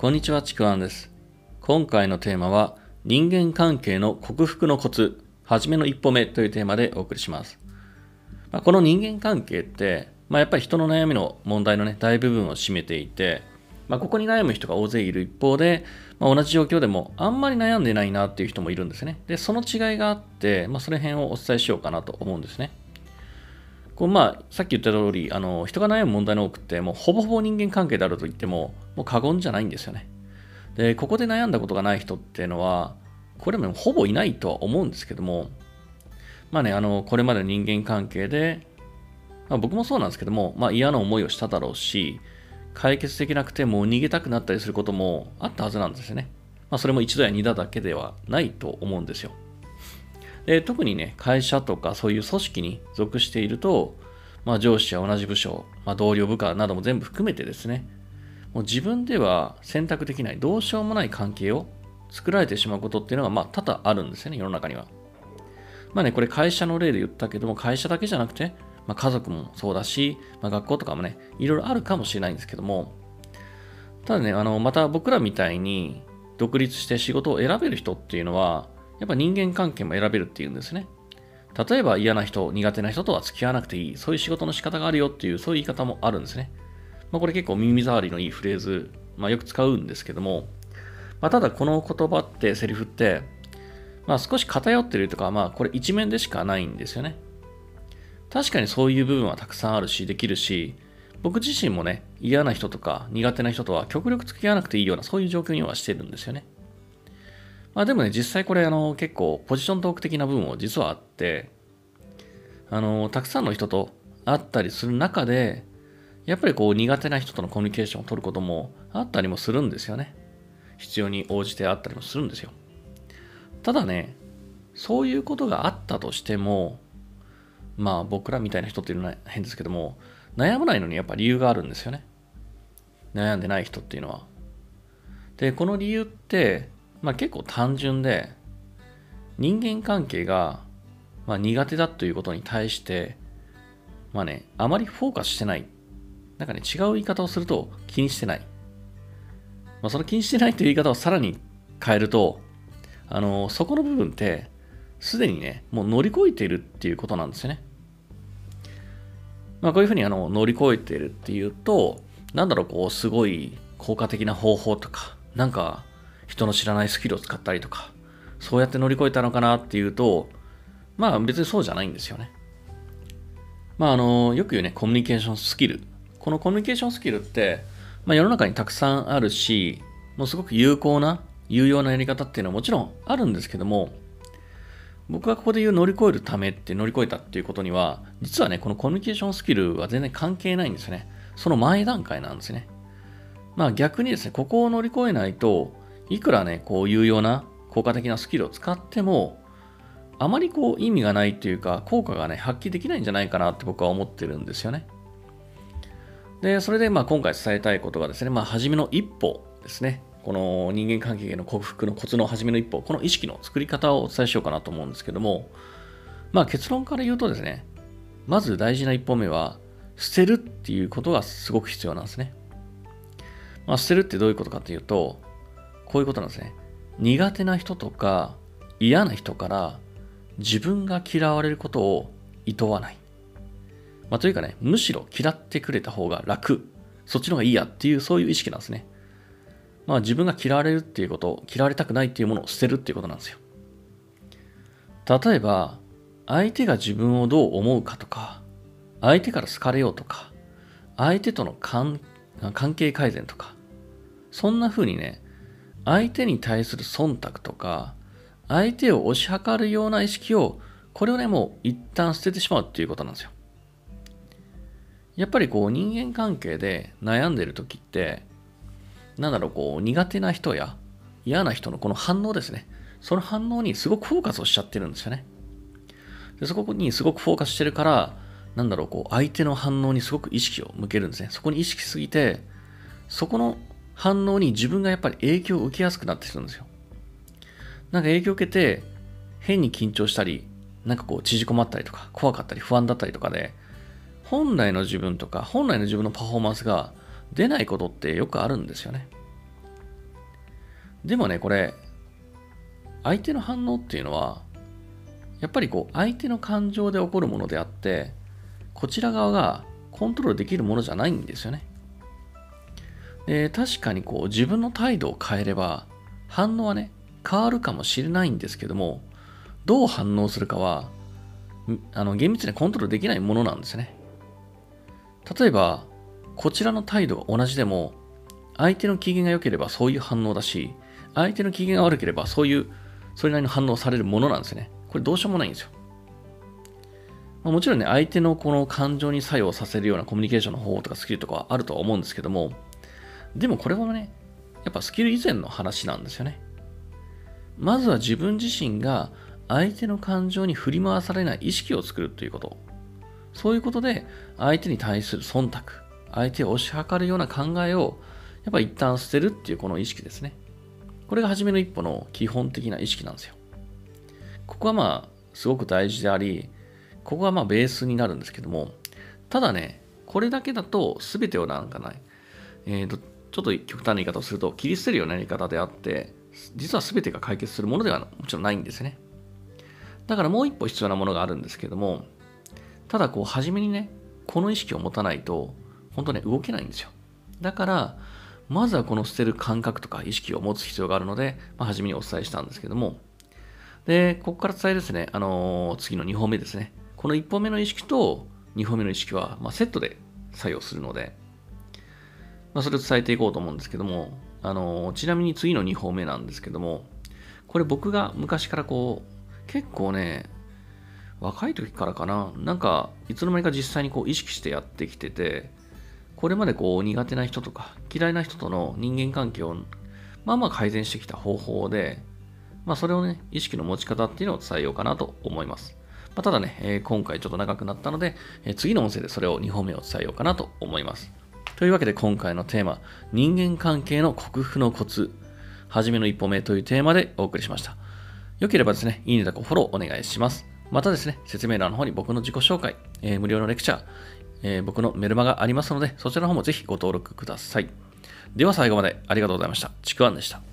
こんにちは、ちくわんです。今回のテーマは、人間関係の克服のコツ、はじめの一歩目というテーマでお送りします。まあ、この人間関係って、まあ、やっぱり人の悩みの問題のね、大部分を占めていて、まあ、ここに悩む人が大勢いる一方で、まあ、同じ状況でもあんまり悩んでないなっていう人もいるんですね。で、その違いがあって、まあ、その辺をお伝えしようかなと思うんですね。こうまあ、さっき言った通り、あの人が悩む問題の多くって、もうほぼほぼ人間関係であると言っても、もう過言じゃないんですよね。で、ここで悩んだことがない人っていうのは、これもほぼいないとは思うんですけども、まあね、あの、これまでの人間関係で、まあ、僕もそうなんですけども、まあ嫌な思いをしただろうし、解決できなくてもう逃げたくなったりすることもあったはずなんですよね。まあそれも一度や二度だけではないと思うんですよ。で特にね、会社とかそういう組織に属していると、まあ、上司や同じ部署、まあ、同僚部下なども全部含めてですね、もう自分では選択できない、どうしようもない関係を作られてしまうことっていうのが、まあ、多々あるんですよね、世の中には。まあね、これ会社の例で言ったけども、会社だけじゃなくて、まあ、家族もそうだし、まあ、学校とかもね、いろいろあるかもしれないんですけども、ただね、あの、また僕らみたいに独立して仕事を選べる人っていうのは、やっぱ人間関係も選べるっていうんですね。例えば嫌な人、苦手な人とは付き合わなくていい、そういう仕事の仕方があるよっていう、そういう言い方もあるんですね。まあ、これ結構耳障りのいいフレーズ、まあ、よく使うんですけども、まあ、ただこの言葉って、セリフって、まあ、少し偏ってるとか、まあ、これ一面でしかないんですよね。確かにそういう部分はたくさんあるし、できるし、僕自身もね、嫌な人とか苦手な人とは極力付き合わなくていいような、そういう状況にはしてるんですよね。まあでもね、実際これあの結構ポジショントーク的な部分も実はあって、あの、たくさんの人と会ったりする中で、やっぱりこう苦手な人とのコミュニケーションを取ることもあったりもするんですよね。必要に応じてあったりもするんですよ。ただね、そういうことがあったとしても、まあ僕らみたいな人っていうのは変ですけども、悩まないのにやっぱ理由があるんですよね。悩んでない人っていうのは。で、この理由って、まあ結構単純で、人間関係が、まあ、苦手だということに対して、まあね、あまりフォーカスしてない。なんかね、違う言い方をすると気にしてない。まあ、その気にしてないという言い方をさらに変えると、あの、そこの部分って、すでにね、もう乗り越えているっていうことなんですよね。まあ、こういうふうにあの乗り越えているっていうと、なんだろう、こう、すごい効果的な方法とか、なんか、人の知らないスキルを使ったりとか、そうやって乗り越えたのかなっていうと、まあ別にそうじゃないんですよね。まああの、よく言うね、コミュニケーションスキル。このコミュニケーションスキルって、まあ世の中にたくさんあるし、もうすごく有効な、有用なやり方っていうのはもちろんあるんですけども、僕がここで言う乗り越えるためって乗り越えたっていうことには、実はね、このコミュニケーションスキルは全然関係ないんですよね。その前段階なんですね。まあ逆にですね、ここを乗り越えないと、いくらね、こう有用な効果的なスキルを使っても、あまりこう意味がないというか、効果がね、発揮できないんじゃないかなって僕は思ってるんですよね。で、それでまあ今回伝えたいことがですね、まあ初めの一歩ですね。この人間関係への克服のコツの初めの一歩、この意識の作り方をお伝えしようかなと思うんですけども、まあ結論から言うとですね、まず大事な一歩目は、捨てるっていうことがすごく必要なんですね。まあ捨てるってどういうことかっていうと、こういうことなんですね。苦手な人とか嫌な人から自分が嫌われることを厭わない。まあ、というかね、むしろ嫌ってくれた方が楽。そっちの方がいいやっていうそういう意識なんですね。まあ自分が嫌われるっていうこと、嫌われたくないっていうものを捨てるっていうことなんですよ。例えば、相手が自分をどう思うかとか、相手から好かれようとか、相手との関関係改善とか、そんな風にね、相手に対する忖度とか、相手を推し量るような意識を、これをね、もう一旦捨ててしまうっていうことなんですよ。やっぱりこう人間関係で悩んでる時って、なんだろう、こう苦手な人や嫌な人のこの反応ですね。その反応にすごくフォーカスをしちゃってるんですよね。でそこにすごくフォーカスしてるから、なんだろう、こう相手の反応にすごく意識を向けるんですね。そこに意識すぎて、そこの反応に自分がやっぱり影響を受けやすくなってきるんですよ。なんか影響を受けて、変に緊張したり、なんかこう縮こまったりとか、怖かったり不安だったりとかで、本来の自分とか、本来の自分のパフォーマンスが出ないことってよくあるんですよね。でもね、これ、相手の反応っていうのは、やっぱりこう、相手の感情で起こるものであって、こちら側がコントロールできるものじゃないんですよね。で確かにこう自分の態度を変えれば反応はね変わるかもしれないんですけどもどう反応するかはあの厳密にコントロールできないものなんですね。例えばこちらの態度が同じでも相手の機嫌が良ければそういう反応だし相手の機嫌が悪ければそういうそれなりの反応されるものなんですね。これどうしようもないんですよ。ま、もちろんね、相手のこの感情に作用させるようなコミュニケーションの方法とかスキルとかはあるとは思うんですけども、でもこれはね、やっぱスキル以前の話なんですよね。まずは自分自身が相手の感情に振り回されない意識を作るということ。そういうことで相手に対する忖度、相手を推し量るような考えをやっぱ一旦捨てるっていうこの意識ですね。これが初めの一歩の基本的な意識なんですよ。ここはまあすごく大事であり、ここがまあベースになるんですけども、ただね、これだけだと全てをなんかない。えー、ちょっと極端な言い方をすると、切り捨てるようなやり方であって、実は全てが解決するものではもちろんないんですね。だからもう一歩必要なものがあるんですけども、ただこう、初めにね、この意識を持たないと、本当ね、動けないんですよ。だから、まずはこの捨てる感覚とか意識を持つ必要があるので、まあ、初めにお伝えしたんですけども、で、ここから伝えですね、あのー、次の2本目ですね。この1本目の意識と2本目の意識は、まあ、セットで作用するので、まあ、それを伝えていこうと思うんですけども、あのちなみに次の2本目なんですけども、これ僕が昔からこう、結構ね、若い時からかな、なんか、いつの間にか実際にこう意識してやってきてて、これまでこう苦手な人とか嫌いな人との人間関係をまあまあ改善してきた方法で、まあそれをね、意識の持ち方っていうのを伝えようかなと思います。まあ、ただね、えー、今回ちょっと長くなったので、えー、次の音声でそれを2本目を伝えようかなと思います。というわけで今回のテーマ、人間関係の克服のコツ、はじめの一歩目というテーマでお送りしました。よければですね、いいねとフォローお願いします。またですね、説明欄の方に僕の自己紹介、えー、無料のレクチャー、えー、僕のメルマがありますので、そちらの方もぜひご登録ください。では最後までありがとうございました。ちくわんでした。